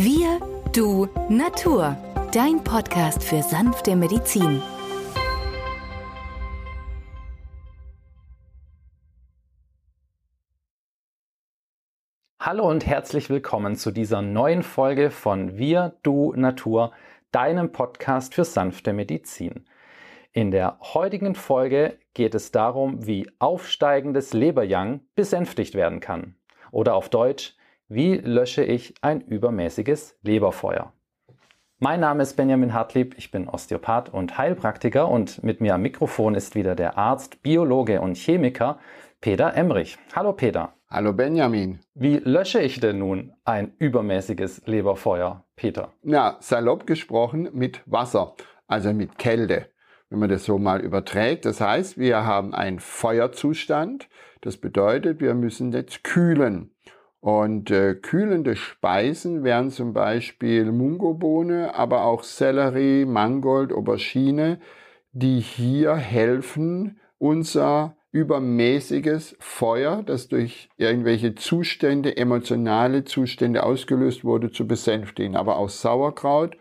Wir, du, Natur. Dein Podcast für sanfte Medizin. Hallo und herzlich willkommen zu dieser neuen Folge von Wir, du, Natur, deinem Podcast für sanfte Medizin. In der heutigen Folge geht es darum, wie aufsteigendes Leberjang besänftigt werden kann. Oder auf Deutsch, wie lösche ich ein übermäßiges Leberfeuer? Mein Name ist Benjamin Hartlieb, ich bin Osteopath und Heilpraktiker und mit mir am Mikrofon ist wieder der Arzt, Biologe und Chemiker Peter Emrich. Hallo Peter. Hallo Benjamin. Wie lösche ich denn nun ein übermäßiges Leberfeuer, Peter? Ja, salopp gesprochen mit Wasser, also mit Kälte wenn man das so mal überträgt. Das heißt, wir haben einen Feuerzustand. Das bedeutet, wir müssen jetzt kühlen. Und äh, kühlende Speisen wären zum Beispiel Mungobohne, aber auch Sellerie, Mangold, Aubergine, die hier helfen, unser übermäßiges Feuer, das durch irgendwelche Zustände, emotionale Zustände ausgelöst wurde, zu besänftigen. Aber auch Sauerkraut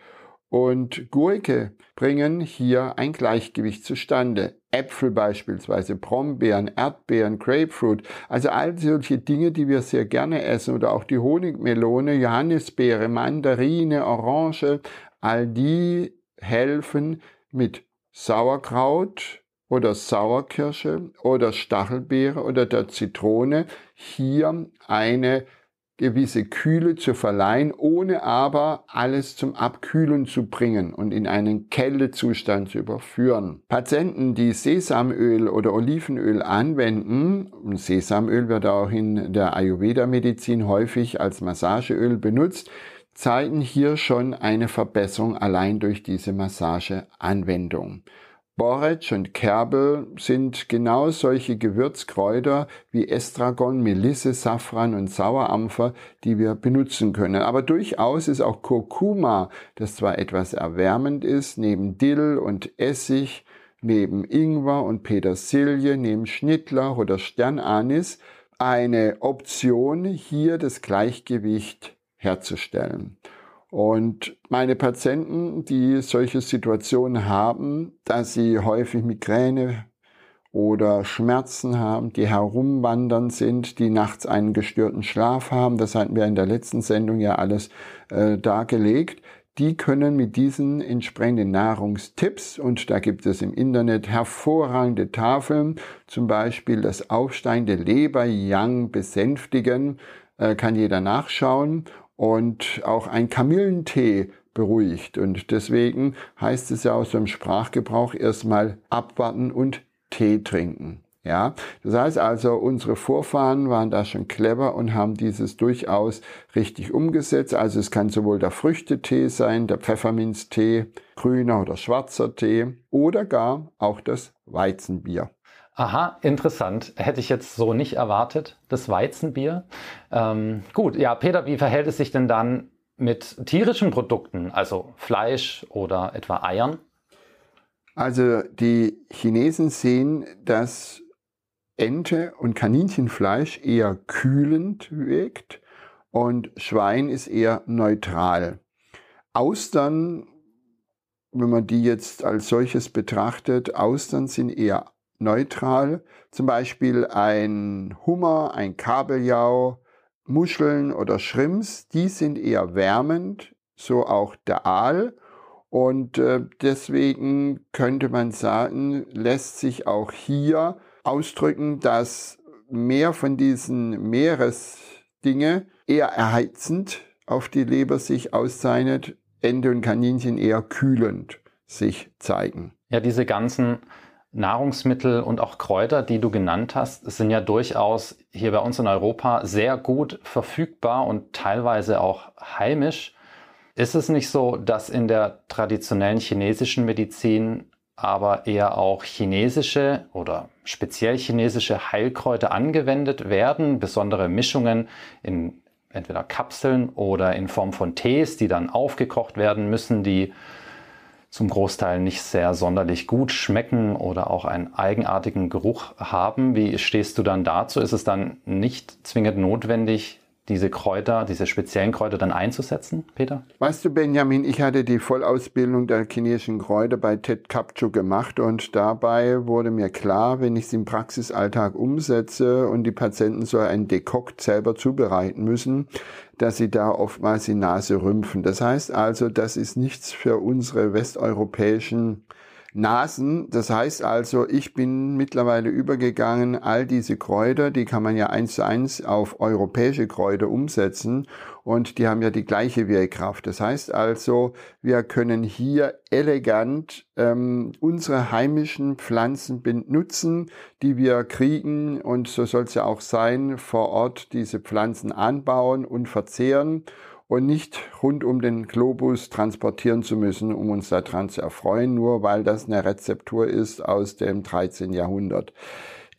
und Gurke bringen hier ein Gleichgewicht zustande. Äpfel beispielsweise, Brombeeren, Erdbeeren, Grapefruit, also all solche Dinge, die wir sehr gerne essen oder auch die Honigmelone, Johannisbeere, Mandarine, Orange, all die helfen mit Sauerkraut oder Sauerkirsche oder Stachelbeere oder der Zitrone hier eine gewisse Kühle zu verleihen, ohne aber alles zum Abkühlen zu bringen und in einen Kältezustand zu überführen. Patienten, die Sesamöl oder Olivenöl anwenden, und Sesamöl wird auch in der Ayurveda-Medizin häufig als Massageöl benutzt, zeigen hier schon eine Verbesserung allein durch diese Massageanwendung. Borretsch und Kerbel sind genau solche Gewürzkräuter wie Estragon, Melisse, Safran und Sauerampfer, die wir benutzen können. Aber durchaus ist auch Kurkuma, das zwar etwas erwärmend ist, neben Dill und Essig, neben Ingwer und Petersilie, neben Schnittlauch oder Sternanis, eine Option, hier das Gleichgewicht herzustellen. Und meine Patienten, die solche Situationen haben, dass sie häufig Migräne oder Schmerzen haben, die herumwandern sind, die nachts einen gestörten Schlaf haben, das hatten wir in der letzten Sendung ja alles äh, dargelegt, die können mit diesen entsprechenden Nahrungstipps, und da gibt es im Internet hervorragende Tafeln, zum Beispiel das aufsteigende Leber-Yang besänftigen, äh, kann jeder nachschauen und auch ein Kamillentee beruhigt. Und deswegen heißt es ja aus dem Sprachgebrauch erstmal abwarten und Tee trinken. Ja, das heißt also, unsere Vorfahren waren da schon clever und haben dieses durchaus richtig umgesetzt. Also es kann sowohl der Früchtetee sein, der Pfefferminztee, grüner oder schwarzer Tee oder gar auch das Weizenbier. Aha, interessant. Hätte ich jetzt so nicht erwartet, das Weizenbier. Ähm, gut, ja, Peter, wie verhält es sich denn dann mit tierischen Produkten, also Fleisch oder etwa Eiern? Also die Chinesen sehen, dass Ente und Kaninchenfleisch eher kühlend wirkt und Schwein ist eher neutral. Austern, wenn man die jetzt als solches betrachtet, Austern sind eher neutral. Zum Beispiel ein Hummer, ein Kabeljau, Muscheln oder Shrimps, die sind eher wärmend, so auch der Aal. Und äh, deswegen könnte man sagen, lässt sich auch hier ausdrücken, dass mehr von diesen Meeresdinge eher erheizend auf die Leber sich auszeichnet, Ente und Kaninchen eher kühlend sich zeigen. Ja, diese ganzen Nahrungsmittel und auch Kräuter, die du genannt hast, sind ja durchaus hier bei uns in Europa sehr gut verfügbar und teilweise auch heimisch. Ist es nicht so, dass in der traditionellen chinesischen Medizin aber eher auch chinesische oder speziell chinesische Heilkräuter angewendet werden, besondere Mischungen in entweder Kapseln oder in Form von Tees, die dann aufgekocht werden müssen, die zum Großteil nicht sehr sonderlich gut schmecken oder auch einen eigenartigen Geruch haben. Wie stehst du dann dazu? Ist es dann nicht zwingend notwendig, diese Kräuter, diese speziellen Kräuter dann einzusetzen, Peter? Weißt du, Benjamin, ich hatte die Vollausbildung der chinesischen Kräuter bei Ted Kapchu gemacht und dabei wurde mir klar, wenn ich es im Praxisalltag umsetze und die Patienten so ein Dekokt selber zubereiten müssen, dass sie da oftmals die Nase rümpfen. Das heißt also, das ist nichts für unsere westeuropäischen Nasen. Das heißt also, ich bin mittlerweile übergegangen, all diese Kräuter, die kann man ja eins zu eins auf europäische Kräuter umsetzen und die haben ja die gleiche Wirkkraft. Das heißt also, wir können hier elegant ähm, unsere heimischen Pflanzen benutzen, die wir kriegen und so soll es ja auch sein, vor Ort diese Pflanzen anbauen und verzehren und nicht rund um den Globus transportieren zu müssen, um uns daran zu erfreuen, nur weil das eine Rezeptur ist aus dem 13. Jahrhundert.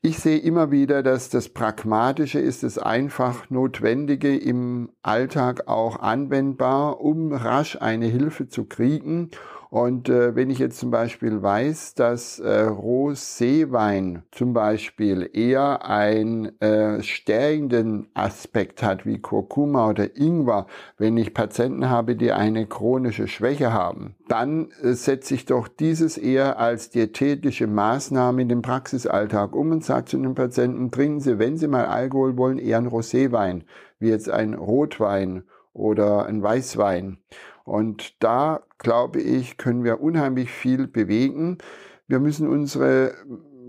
Ich sehe immer wieder, dass das Pragmatische ist, das einfach Notwendige im Alltag auch anwendbar, um rasch eine Hilfe zu kriegen und äh, wenn ich jetzt zum Beispiel weiß, dass äh, Roséwein zum Beispiel eher einen äh, stärkenden Aspekt hat wie Kurkuma oder Ingwer, wenn ich Patienten habe, die eine chronische Schwäche haben, dann äh, setze ich doch dieses eher als diätetische Maßnahme in den Praxisalltag um und sage zu den Patienten, trinken Sie, wenn Sie mal Alkohol wollen, eher einen Roséwein, wie jetzt ein Rotwein oder ein Weißwein. Und da, glaube ich, können wir unheimlich viel bewegen. Wir müssen unsere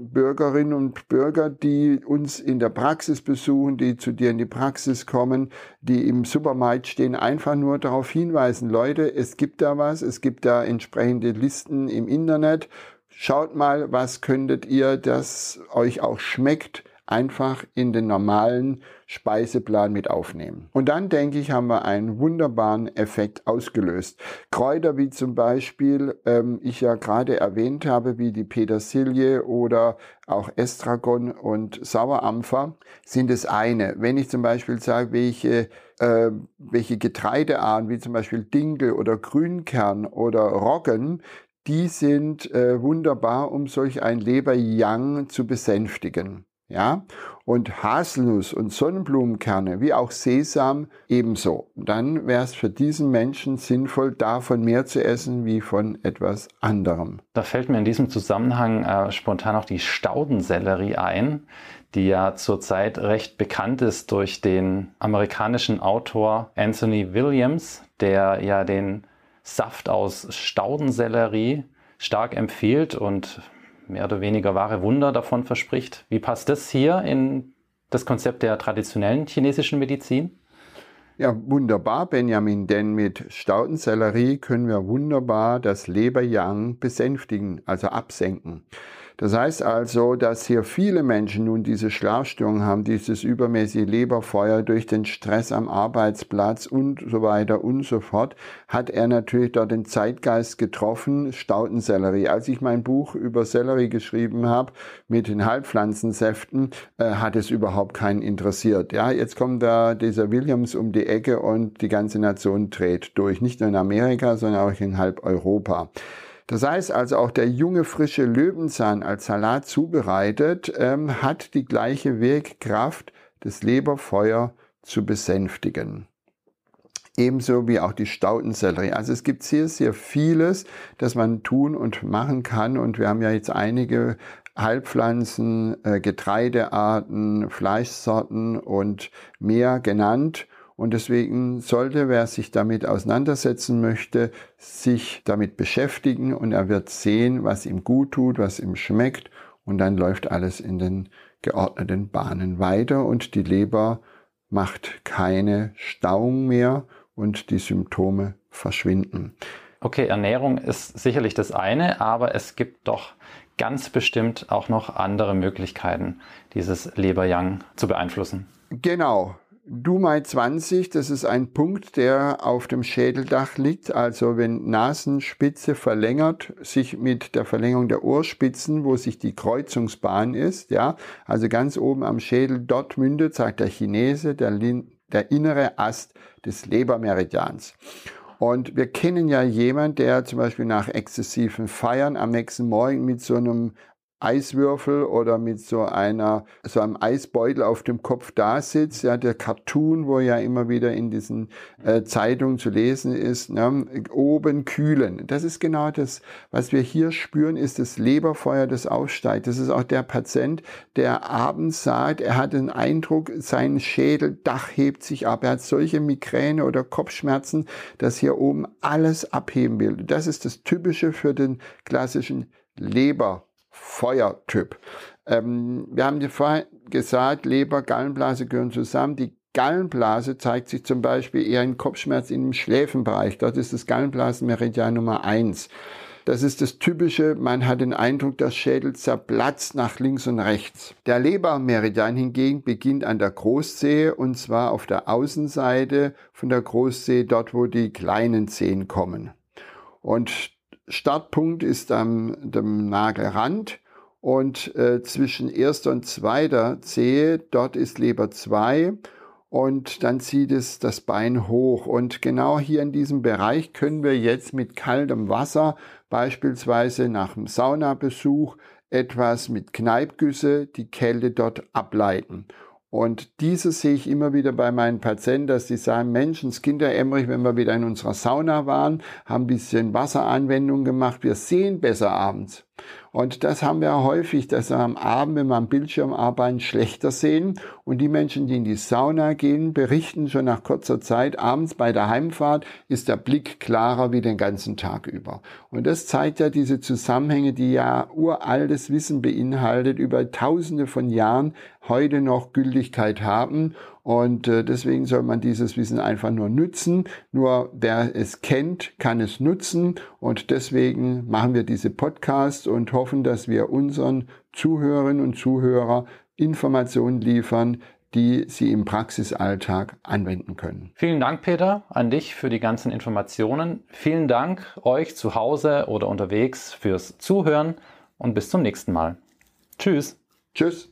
Bürgerinnen und Bürger, die uns in der Praxis besuchen, die zu dir in die Praxis kommen, die im Supermarkt stehen, einfach nur darauf hinweisen, Leute, es gibt da was, es gibt da entsprechende Listen im Internet. Schaut mal, was könntet ihr, das euch auch schmeckt, einfach in den normalen Speiseplan mit aufnehmen. Und dann denke ich, haben wir einen wunderbaren Effekt ausgelöst. Kräuter wie zum Beispiel, ähm, ich ja gerade erwähnt habe, wie die Petersilie oder auch Estragon und Sauerampfer, sind das eine. Wenn ich zum Beispiel sage, welche äh, welche Getreidearten, wie zum Beispiel Dinkel oder Grünkern oder Roggen, die sind äh, wunderbar, um solch ein Leber-Yang zu besänftigen. Ja, und Haselnuss und Sonnenblumenkerne, wie auch Sesam ebenso. Dann wäre es für diesen Menschen sinnvoll, davon mehr zu essen wie von etwas anderem. Da fällt mir in diesem Zusammenhang äh, spontan auch die Staudensellerie ein, die ja zurzeit recht bekannt ist durch den amerikanischen Autor Anthony Williams, der ja den Saft aus Staudensellerie stark empfiehlt und mehr oder weniger wahre Wunder davon verspricht. Wie passt das hier in das Konzept der traditionellen chinesischen Medizin? Ja, wunderbar, Benjamin, denn mit Staudensellerie können wir wunderbar das Leber-Yang besänftigen, also absenken. Das heißt also, dass hier viele Menschen nun diese Schlafstörungen haben, dieses übermäßige Leberfeuer durch den Stress am Arbeitsplatz und so weiter und so fort, hat er natürlich dort den Zeitgeist getroffen, Staudensellerie. Als ich mein Buch über Sellerie geschrieben habe mit den Halbpflanzensäften, äh, hat es überhaupt keinen interessiert. Ja, jetzt kommt da dieser Williams um die Ecke und die ganze Nation dreht durch, nicht nur in Amerika, sondern auch in halb Europa. Das heißt also auch der junge frische Löwenzahn als Salat zubereitet, ähm, hat die gleiche Wirkkraft, das Leberfeuer zu besänftigen. Ebenso wie auch die Staudensellerie. Also es gibt sehr, sehr vieles, das man tun und machen kann. Und wir haben ja jetzt einige Heilpflanzen, äh, Getreidearten, Fleischsorten und mehr genannt. Und deswegen sollte, wer sich damit auseinandersetzen möchte, sich damit beschäftigen und er wird sehen, was ihm gut tut, was ihm schmeckt und dann läuft alles in den geordneten Bahnen weiter und die Leber macht keine Stauung mehr und die Symptome verschwinden. Okay, Ernährung ist sicherlich das eine, aber es gibt doch ganz bestimmt auch noch andere Möglichkeiten, dieses Leber-Yang zu beeinflussen. Genau. Dumai 20, das ist ein Punkt, der auf dem Schädeldach liegt. Also wenn Nasenspitze verlängert, sich mit der Verlängerung der Ohrspitzen, wo sich die Kreuzungsbahn ist, ja, also ganz oben am Schädel, dort mündet, sagt der Chinese, der, der innere Ast des Lebermeridians. Und wir kennen ja jemand, der zum Beispiel nach exzessiven Feiern am nächsten Morgen mit so einem Eiswürfel oder mit so einer, so einem Eisbeutel auf dem Kopf da sitzt. Ja, der Cartoon, wo ja immer wieder in diesen äh, Zeitungen zu lesen ist, ne, oben kühlen. Das ist genau das, was wir hier spüren, ist das Leberfeuer, das aufsteigt. Das ist auch der Patient, der abends sagt, er hat den Eindruck, sein Schädeldach hebt sich ab. Er hat solche Migräne oder Kopfschmerzen, dass hier oben alles abheben will. Das ist das Typische für den klassischen Leber Feuertyp. Ähm, wir haben dir vorhin gesagt, Leber, Gallenblase gehören zusammen. Die Gallenblase zeigt sich zum Beispiel eher in Kopfschmerz im Schläfenbereich. Dort ist das Gallenblasenmeridian Nummer eins. Das ist das Typische, man hat den Eindruck, der Schädel zerplatzt nach links und rechts. Der Lebermeridian hingegen beginnt an der Großzehe und zwar auf der Außenseite von der Großzehe, dort wo die kleinen Zehen kommen. Und Startpunkt ist am dem Nagelrand und äh, zwischen erster und zweiter Zehe, dort ist Leber 2 und dann zieht es das Bein hoch. Und genau hier in diesem Bereich können wir jetzt mit kaltem Wasser, beispielsweise nach dem Saunabesuch, etwas mit Kneipgüsse die Kälte dort ableiten. Und dieses sehe ich immer wieder bei meinen Patienten, dass die sagen, Mensch, ins Emmerich, wenn wir wieder in unserer Sauna waren, haben ein bisschen Wasseranwendung gemacht, wir sehen besser abends. Und das haben wir häufig, dass wir am Abend, wenn wir am Bildschirm arbeiten, schlechter sehen. Und die Menschen, die in die Sauna gehen, berichten schon nach kurzer Zeit, abends bei der Heimfahrt ist der Blick klarer wie den ganzen Tag über. Und das zeigt ja diese Zusammenhänge, die ja uraltes Wissen beinhaltet, über tausende von Jahren heute noch Gültigkeit haben. Und äh, deswegen soll man dieses Wissen einfach nur nutzen. Nur wer es kennt, kann es nutzen. Und deswegen machen wir diese Podcasts und hoffen, dass wir unseren Zuhörerinnen und Zuhörer Informationen liefern, die sie im Praxisalltag anwenden können. Vielen Dank, Peter, an dich für die ganzen Informationen. Vielen Dank euch zu Hause oder unterwegs fürs Zuhören und bis zum nächsten Mal. Tschüss. Tschüss.